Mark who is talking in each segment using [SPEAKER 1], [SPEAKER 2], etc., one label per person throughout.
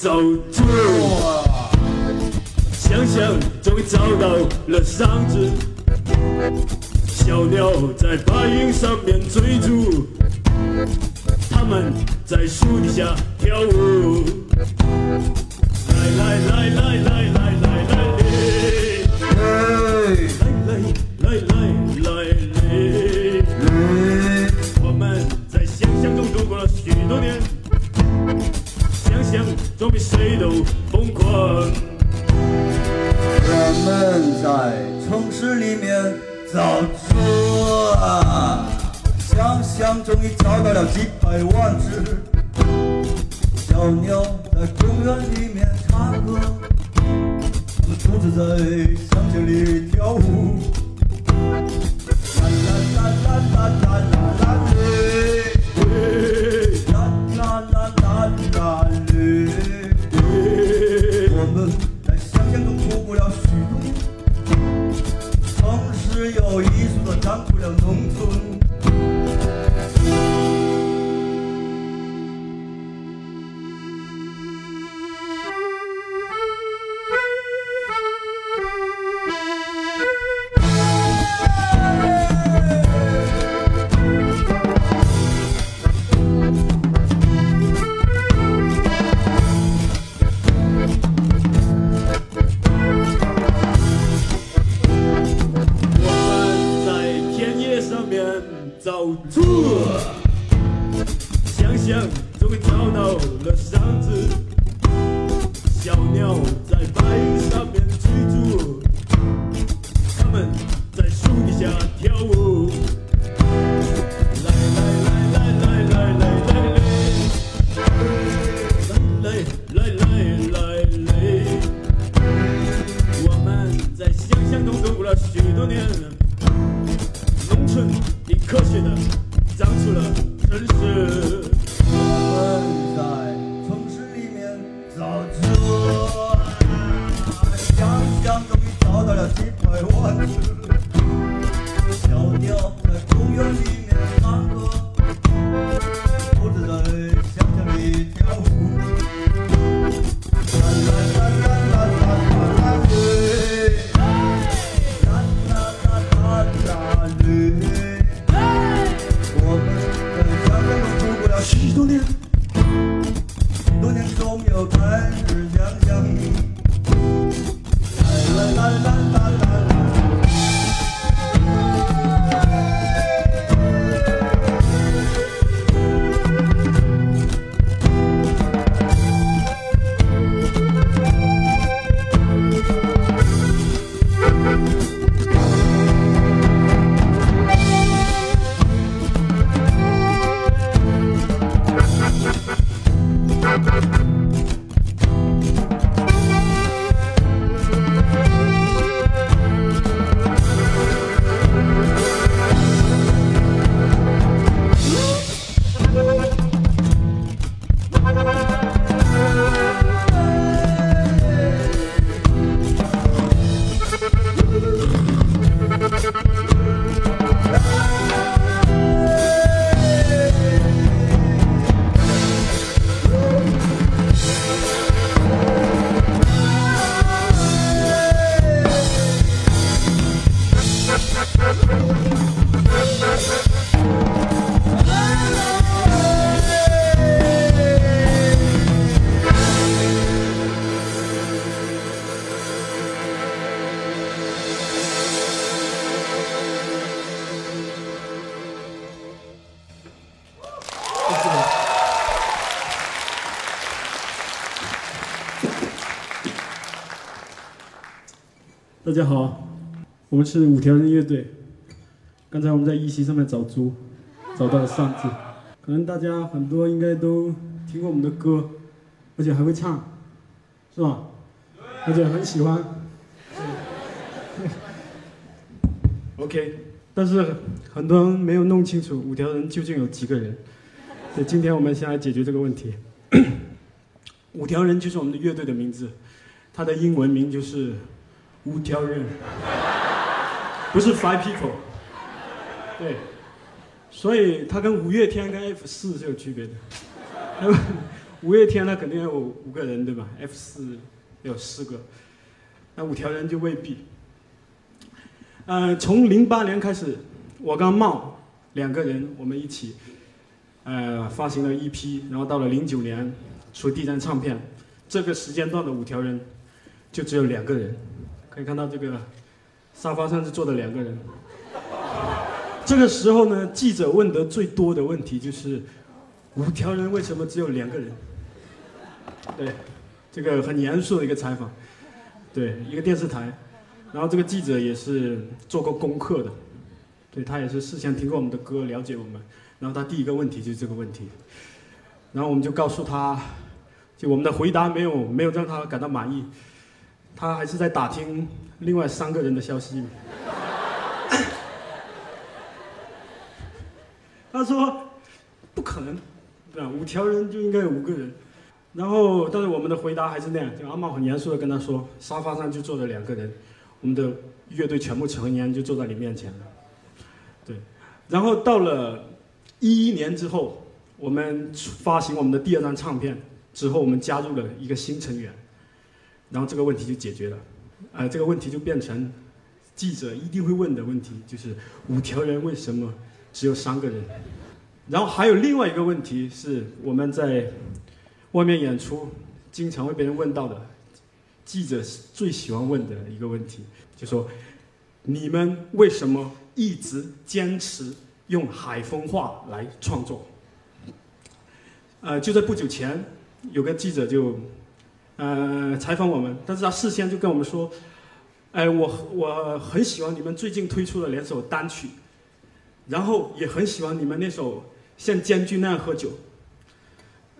[SPEAKER 1] So.
[SPEAKER 2] 大家好，我们是五条人乐队。刚才我们在一席上面找猪，找到了上字。可能大家很多应该都听过我们的歌，而且还会唱，是吧？而且很喜欢。OK，但是很多人没有弄清楚五条人究竟有几个人。所以今天我们先来解决这个问题。五条人就是我们的乐队的名字，他的英文名就是。五条人，不是 five people。对，所以他跟五月天跟 F 四是有区别的。五月天那肯定有五个人对吧？F 四有四个，那五条人就未必。呃，从零八年开始，我跟茂两个人我们一起，呃，发行了 EP，然后到了零九年出第一张唱片，这个时间段的五条人就只有两个人。可以看到这个沙发上是坐的两个人。这个时候呢，记者问得最多的问题就是五条人为什么只有两个人？对，这个很严肃的一个采访，对，一个电视台。然后这个记者也是做过功课的，对他也是事先听过我们的歌，了解我们。然后他第一个问题就是这个问题，然后我们就告诉他，就我们的回答没有没有让他感到满意，他还是在打听另外三个人的消息。他说不可能，对吧？五条人就应该有五个人。然后但是我们的回答还是那样，就阿茂很严肃的跟他说，沙发上就坐着两个人。我们的乐队全部成员就坐在你面前了，对。然后到了一一年之后，我们发行我们的第二张唱片之后，我们加入了一个新成员，然后这个问题就解决了。呃，这个问题就变成记者一定会问的问题，就是五条人为什么只有三个人？然后还有另外一个问题是我们在外面演出经常会被人问到的。记者最喜欢问的一个问题，就说：“你们为什么一直坚持用海风话来创作？”呃，就在不久前，有个记者就呃采访我们，但是他事先就跟我们说：“哎，我我很喜欢你们最近推出的两首单曲，然后也很喜欢你们那首像将军那样喝酒。”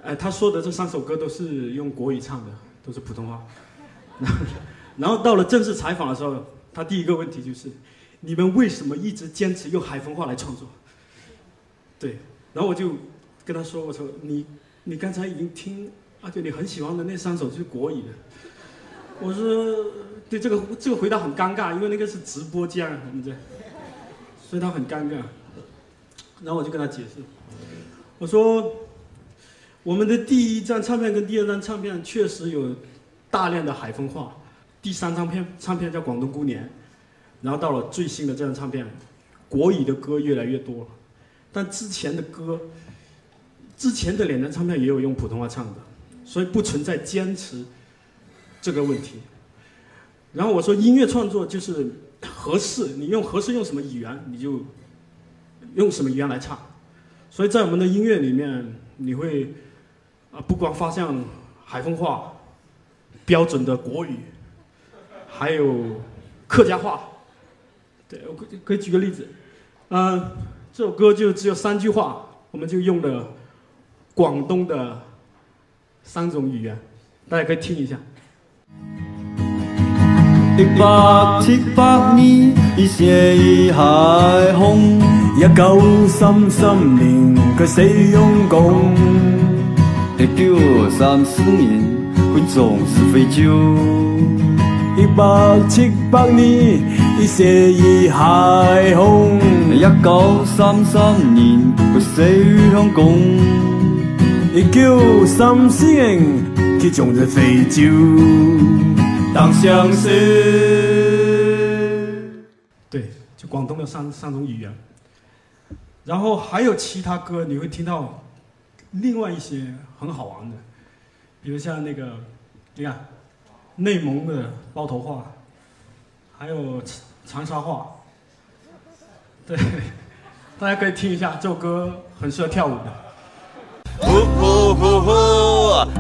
[SPEAKER 2] 呃，他说的这三首歌都是用国语唱的，都是普通话。然后到了正式采访的时候，他第一个问题就是：你们为什么一直坚持用海风话来创作？对，然后我就跟他说：“我说你你刚才已经听，而且你很喜欢的那三首是国语的。”我说：“对这个这个回答很尴尬，因为那个是直播间，我们这，所以他很尴尬。”然后我就跟他解释：“我说我们的第一张唱片跟第二张唱片确实有。”大量的海风话，第三张片唱片叫《广东姑娘》，然后到了最新的这张唱片，国语的歌越来越多了，但之前的歌，之前的两张唱片也有用普通话唱的，所以不存在坚持这个问题。然后我说音乐创作就是合适，你用合适用什么语言你就用什么语言来唱，所以在我们的音乐里面，你会啊不光发现海风话。标准的国语，还有客家话，对我可以可以举个例子，嗯，这首歌就只有三句话，我们就用了广东的三种语言，大家可以听一下。
[SPEAKER 3] 一百七百年，一血一海红，一九三三年，佢死用功，一九三四年。会总是废旧。一百七百年，一血一海红。一九三三年，佢死于香港。一九三四年，佢总是废旧。当相识。
[SPEAKER 2] 对，就广东的三三种语言。然后还有其他歌，你会听到另外一些很好玩的。比如像那个，你看，内蒙的包头话，还有长沙话，对，大家可以听一下，这首歌很适合跳舞的。呼呼呼呼，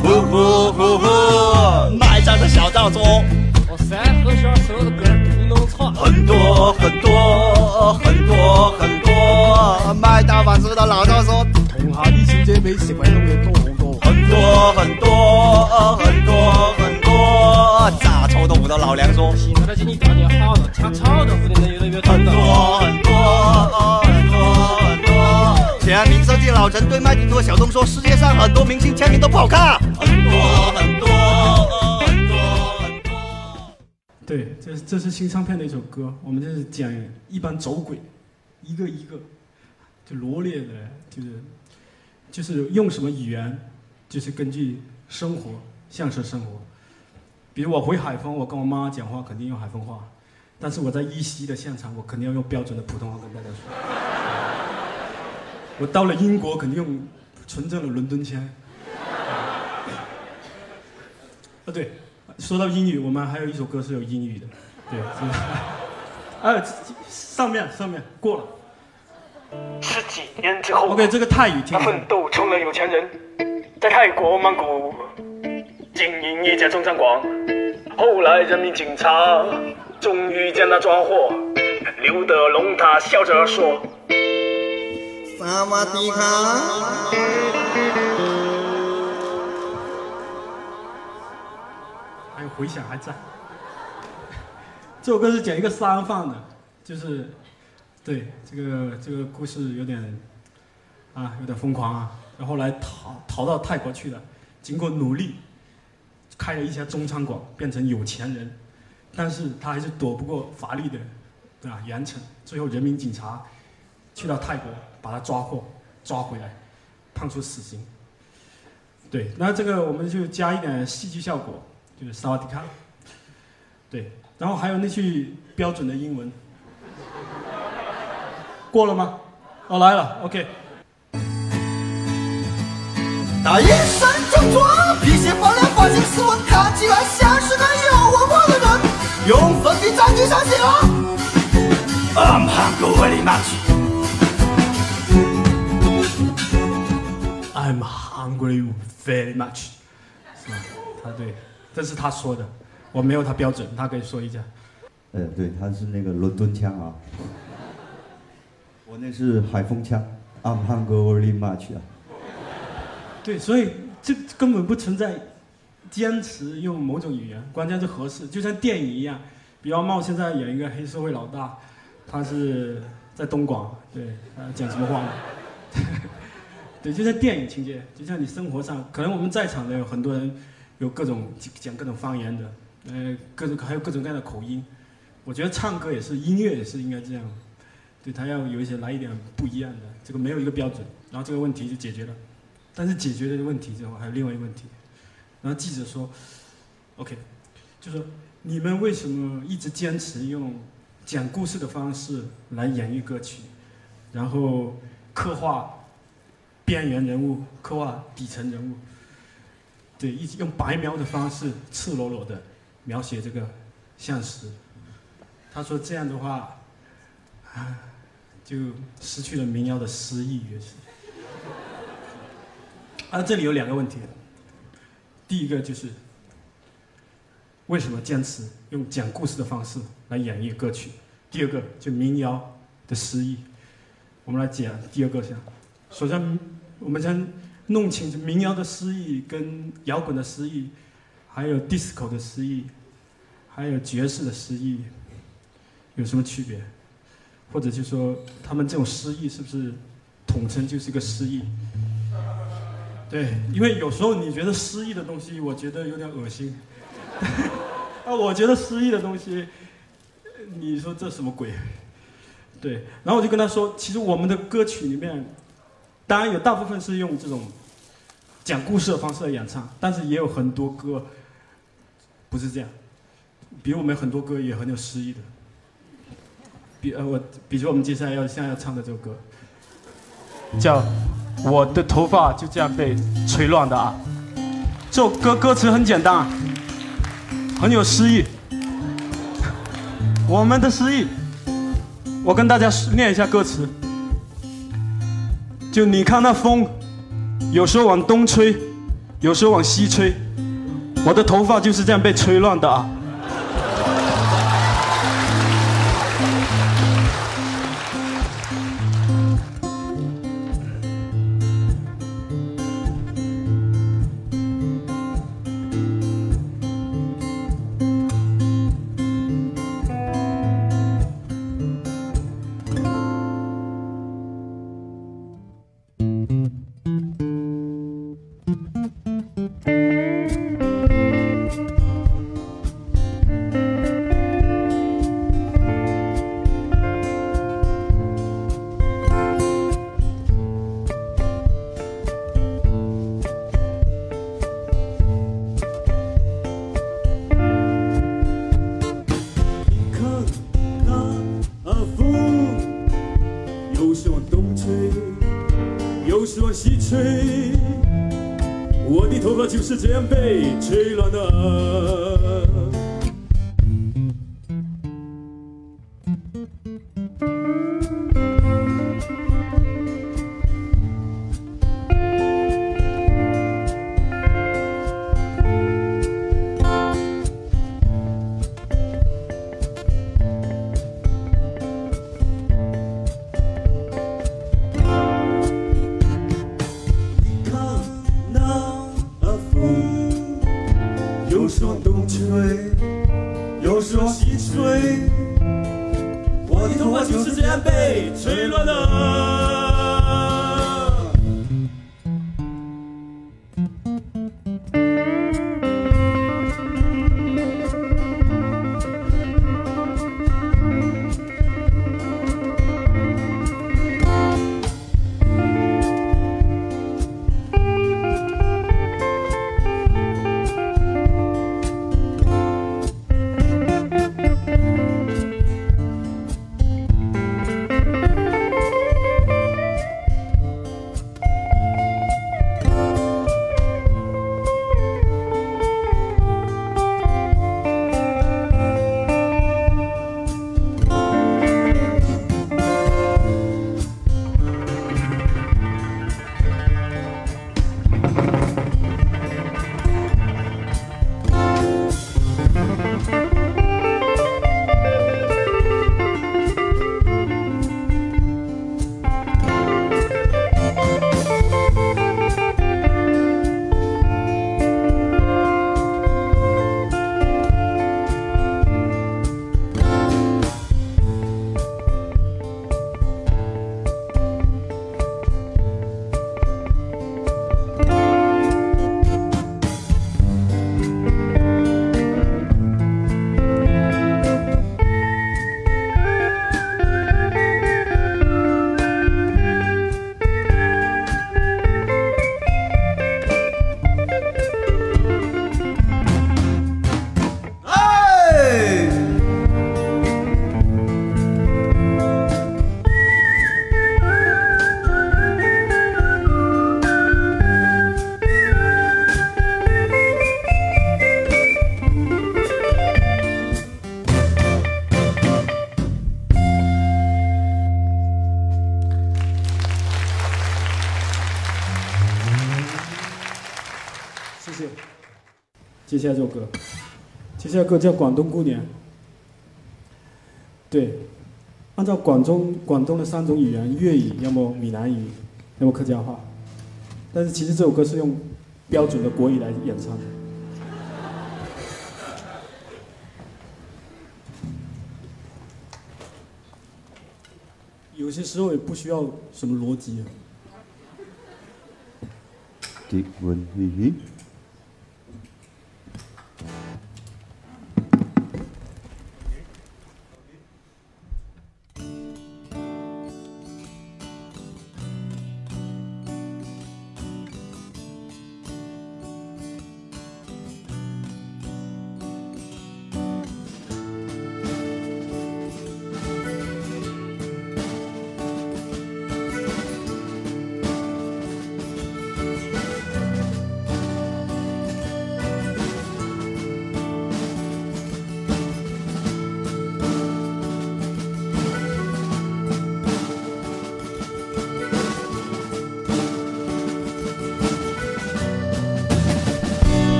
[SPEAKER 2] 呼呼呼呼，买张的小道中，我三和弦手的歌老陈对麦迪托小东说，世界上很多明星签名都不好看。很多很多很多很多。对，这这是新唱片的一首歌，我们这是讲一般走鬼，一个一个就罗列的，就是就是用什么语言。就是根据生活像是生活。比如我回海丰，我跟我妈讲话肯定用海丰话，但是我在一西的现场，我肯定要用标准的普通话跟大家说。我到了英国，肯定用纯正的伦敦腔。啊，对，说到英语，我们还有一首歌是有英语的，对，啊，上面上面过了。
[SPEAKER 4] 十几年之后
[SPEAKER 2] ，OK，这个泰语听。
[SPEAKER 4] 他奋斗成了有钱人，在泰国曼谷经营一家中餐馆。后来人民警察终于将他抓获，刘德龙他笑着说：“萨瓦迪卡。”
[SPEAKER 2] 回响还在。这首歌是讲一个杀人犯的，就是，对这个这个故事有点，啊，有点疯狂啊。然后来逃逃到泰国去了，经过努力，开了一家中餐馆，变成有钱人。但是他还是躲不过法律的，对吧？严惩。最后人民警察去到泰国把他抓获，抓回来，判处死刑。对，那这个我们就加一点戏剧效果。就是萨瓦迪卡，对，然后还有那句标准的英文，过了吗？哦，来了，OK。
[SPEAKER 5] 他一身正装，皮鞋发亮，发型斯文，看起来像是个有文化的人。用粉笔在地上写啊，I'm hungry very much。
[SPEAKER 2] I'm hungry very much，是吧？他对。这是他说的，我没有他标准，他可以说一下。
[SPEAKER 1] 呃，对，他是那个伦敦腔啊，我那是海风腔，I'm hungry very much 啊。
[SPEAKER 2] 对，所以这根本不存在坚持用某种语言，关键是合适，就像电影一样。比方茂现在演一个黑社会老大，他是在东莞，对，他讲什么话？对，就像电影情节，就像你生活上，可能我们在场的有很多人。有各种讲各种方言的，呃，各种还有各种各样的口音。我觉得唱歌也是，音乐也是应该这样，对他要有一些来一点不一样的，这个没有一个标准，然后这个问题就解决了。但是解决了问题之后，还有另外一个问题。然后记者说：“OK，就说你们为什么一直坚持用讲故事的方式来演绎歌曲，然后刻画边缘人物，刻画底层人物？”对，一直用白描的方式，赤裸裸的描写这个现实。他说这样的话，啊，就失去了民谣的诗意，也是。啊，这里有两个问题。第一个就是，为什么坚持用讲故事的方式来演绎歌曲？第二个就民谣的诗意。我们来讲第二个先。首先，我们先。弄清楚民谣的诗意跟摇滚的诗意，还有 disco 的诗意，还有爵士的诗意，有什么区别？或者就说他们这种诗意是不是统称就是一个诗意？对，因为有时候你觉得诗意的东西，我觉得有点恶心。啊，我觉得诗意的东西，你说这什么鬼？对，然后我就跟他说，其实我们的歌曲里面。当然有大部分是用这种讲故事的方式来演唱，但是也有很多歌不是这样。比如我们很多歌也很有诗意的，比呃我，比如我们接下来要现在要唱的这首歌，叫《我的头发就这样被吹乱的啊》。这首歌歌词很简单，很有诗意。我们的诗意，我跟大家念一下歌词。就你看那风，有时候往东吹，有时候往西吹，我的头发就是这样被吹乱的啊。
[SPEAKER 3] 就是这样被吹乱的。
[SPEAKER 2] 下首歌，接下来歌叫《广东姑娘》。对，按照广东广东的三种语言，粤语、要么闽南语，要么客家话，但是其实这首歌是用标准的国语来演唱。有些时候也不需要什么逻辑啊。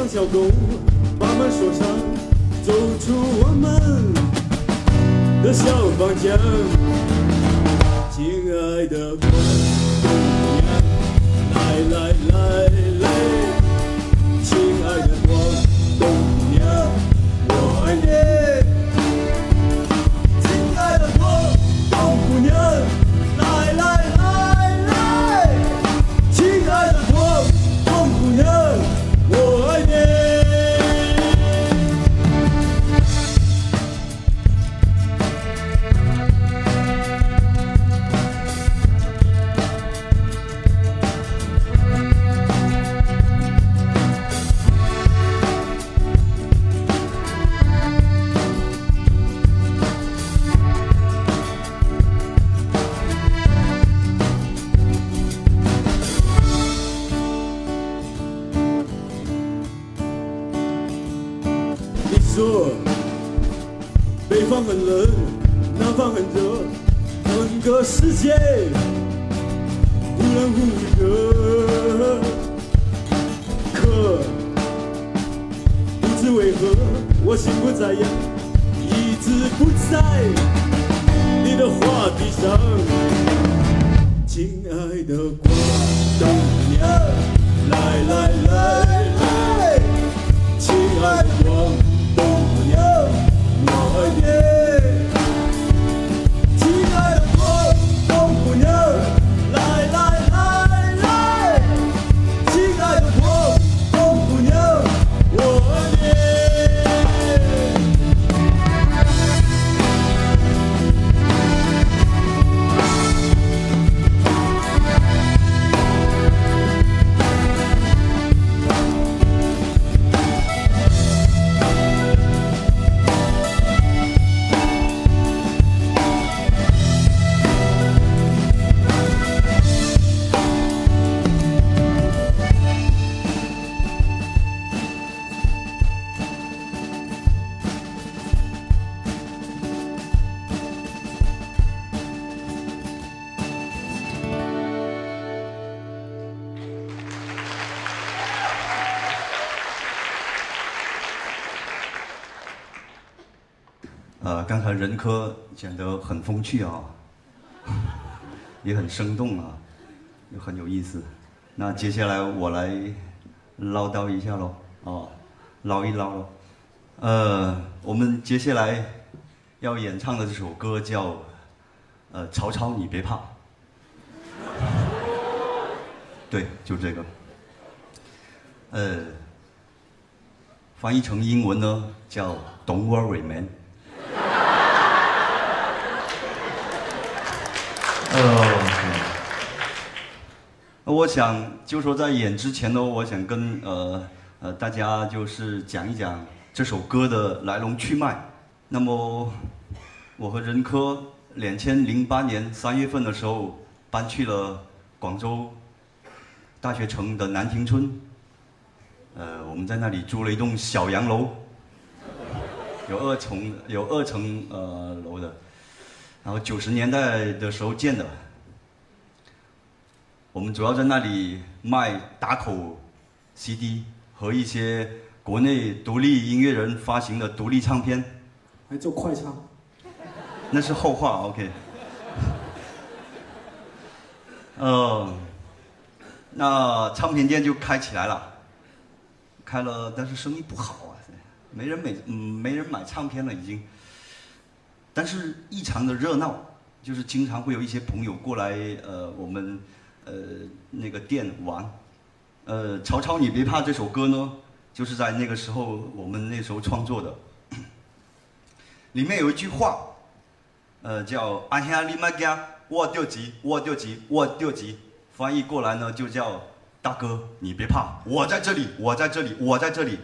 [SPEAKER 3] 上小狗，把门锁上，走出我们的小房间。亲爱的姑娘，来来来来，个世界忽冷忽热。可不知为何，我心不在焉，一直不在你的话题上。亲爱的广东娘，来来来来。亲爱的
[SPEAKER 1] 刚才任科讲得很风趣啊，也很生动啊，也很有意思。那接下来我来唠叨一下喽，哦，唠一唠喽。呃，我们接下来要演唱的这首歌叫呃“曹操你别怕”，对，就这个。呃，翻译成英文呢叫 “Don't worry, man”。呃，我想就说在演之前呢，我想跟呃呃大家就是讲一讲这首歌的来龙去脉。那么我和任科两千零八年三月份的时候搬去了广州大学城的南亭村，呃，我们在那里租了一栋小洋楼，有二层有二层呃楼的。然后九十年代的时候建的，我们主要在那里卖打口 CD 和一些国内独立音乐人发行的独立唱片，
[SPEAKER 2] 还做快唱，
[SPEAKER 1] 那是后话，OK。呃，那唱片店就开起来了，开了，但是生意不好啊，没人买，嗯，没人买唱片了已经。但是异常的热闹，就是经常会有一些朋友过来，呃，我们呃那个店玩。呃，曹操你别怕这首歌呢，就是在那个时候我们那时候创作的。里面有一句话，呃，叫“阿兄你莫惊，我着急，我着急，我着急”，翻译过来呢就叫“大哥你别怕，我在这里，我在这里，我在这里”。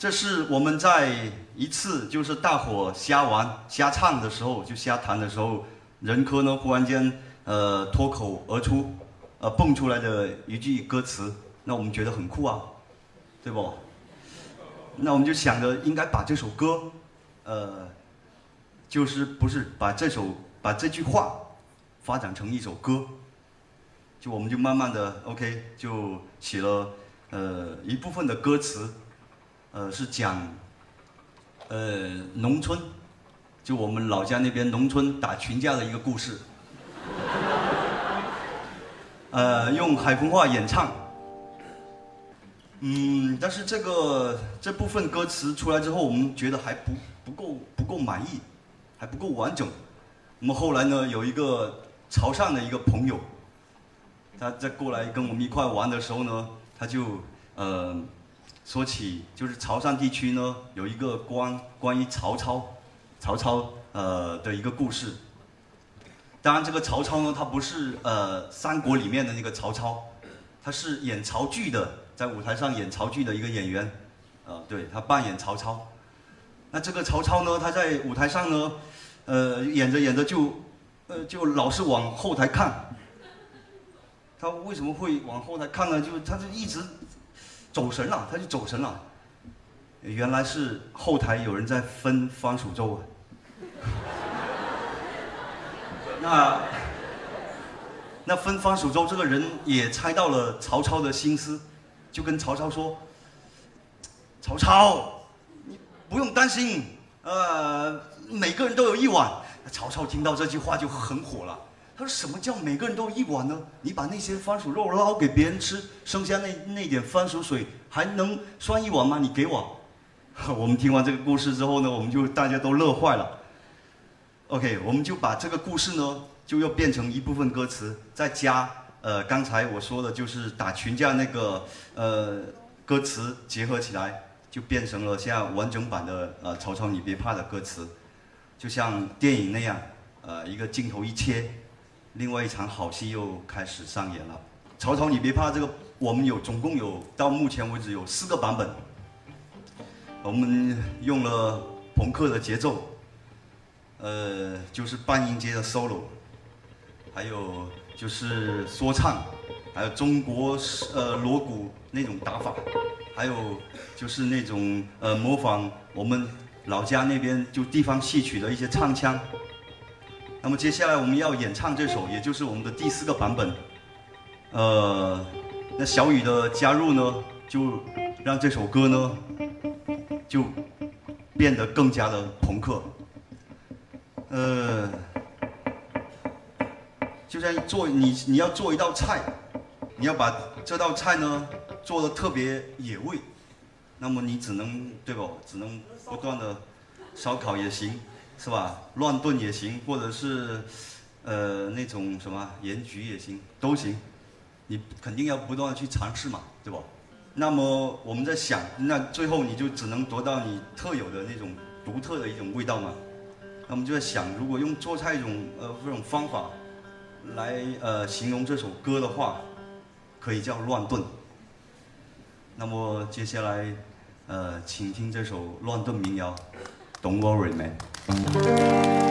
[SPEAKER 1] 这是我们在一次就是大伙瞎玩瞎唱的时候，就瞎弹的时候，任科呢忽然间呃脱口而出，呃蹦出来的一句歌词，那我们觉得很酷啊，对不？那我们就想着应该把这首歌，呃就是不是把这首把这句话发展成一首歌，就我们就慢慢的 OK 就写了呃一部分的歌词，呃是讲呃农村，就我们老家那边农村打群架的一个故事，呃用海丰话演唱。嗯，但是这个这部分歌词出来之后，我们觉得还不不够不够满意，还不够完整。我们后来呢，有一个潮汕的一个朋友，他在过来跟我们一块玩的时候呢，他就呃说起，就是潮汕地区呢有一个关关于曹操，曹操呃的一个故事。当然，这个曹操呢，他不是呃三国里面的那个曹操，他是演曹剧的。在舞台上演曹剧的一个演员，呃，对他扮演曹操。那这个曹操呢，他在舞台上呢，呃，演着演着就，呃，就老是往后台看。他为什么会往后台看呢？就他就一直走神了，他就走神了。原来是后台有人在分番薯粥啊。那那分番薯粥这个人也猜到了曹操的心思。就跟曹操说：“曹操，你不用担心，呃，每个人都有一碗。”曹操听到这句话就很火了，他说：“什么叫每个人都一碗呢？你把那些番薯肉捞给别人吃，剩下那那点番薯水还能算一碗吗？你给我。”我们听完这个故事之后呢，我们就大家都乐坏了。OK，我们就把这个故事呢，就要变成一部分歌词，再加。呃，刚才我说的就是打群架那个呃歌词结合起来，就变成了现在完整版的呃曹操你别怕的歌词，就像电影那样，呃一个镜头一切，另外一场好戏又开始上演了。曹操你别怕这个我们有总共有到目前为止有四个版本，我们用了朋克的节奏，呃就是半音阶的 solo，还有。就是说唱，还有中国呃锣鼓那种打法，还有就是那种呃模仿我们老家那边就地方戏曲的一些唱腔。那么接下来我们要演唱这首，也就是我们的第四个版本。呃，那小雨的加入呢，就让这首歌呢就变得更加的朋克。呃。就像做你你要做一道菜，你要把这道菜呢做的特别野味，那么你只能对吧？只能不断的烧烤也行，是吧？乱炖也行，或者是呃那种什么盐焗也行，都行。你肯定要不断的去尝试嘛，对吧？那么我们在想，那最后你就只能得到你特有的那种独特的一种味道嘛。那我们就在想，如果用做菜一种呃这种方法。来呃形容这首歌的话，可以叫乱炖。那么接下来呃，请听这首乱炖民谣，Don't worry man。Thank you.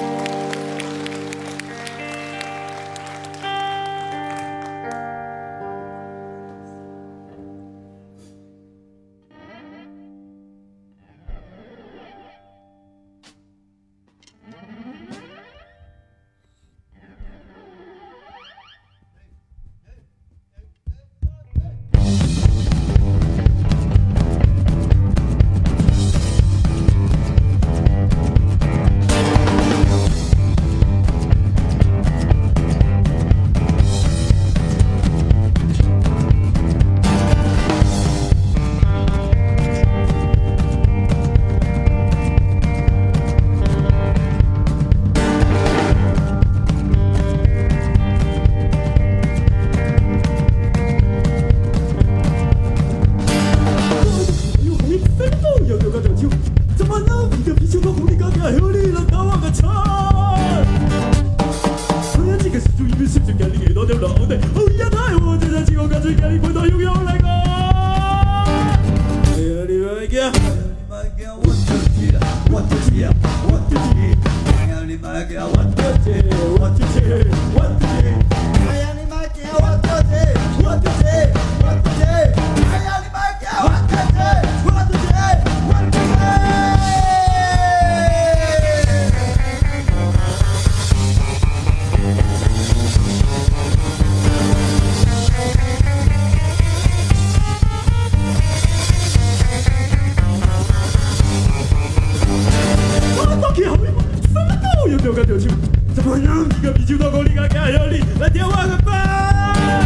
[SPEAKER 3] 酒干酒酒，怎么让你个啤酒到口里干干有力？来天花个吧！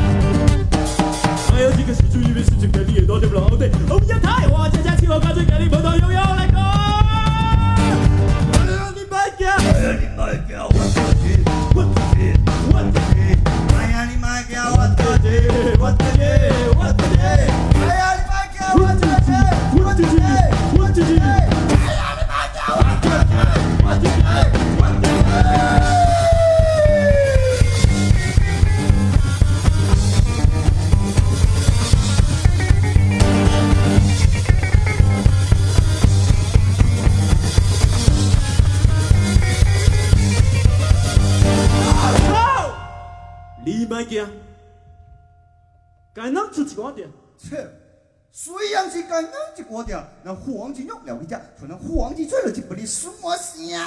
[SPEAKER 3] 还有几个失主以为事情跟你也多点不老对，欧阳太华家家气候干脆跟你碰到悠悠来过。你买家，
[SPEAKER 1] 哎呀，你卖给我自己，我那黄金用了一家，可能黄金吹了就不离什么香。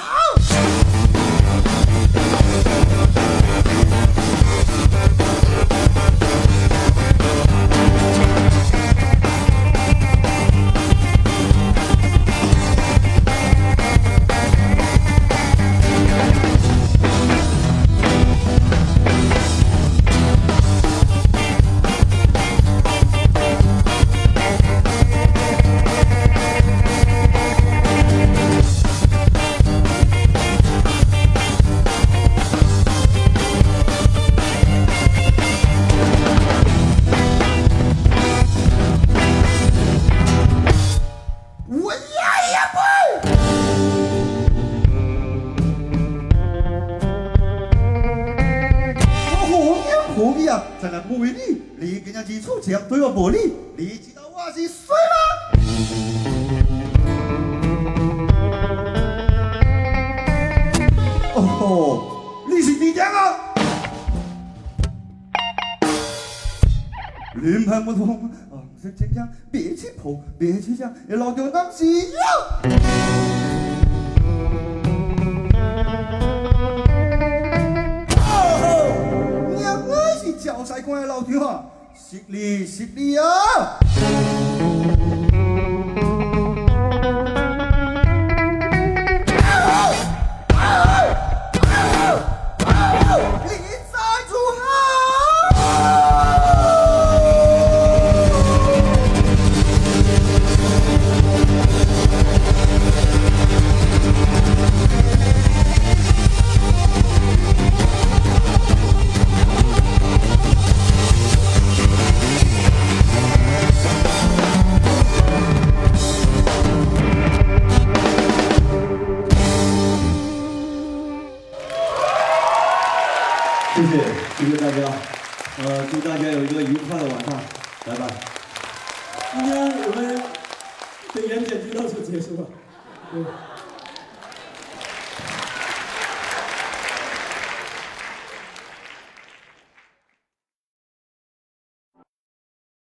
[SPEAKER 1] 老丢当西呀。哦，娘我是教赛官的老丢啊，实力实力啊！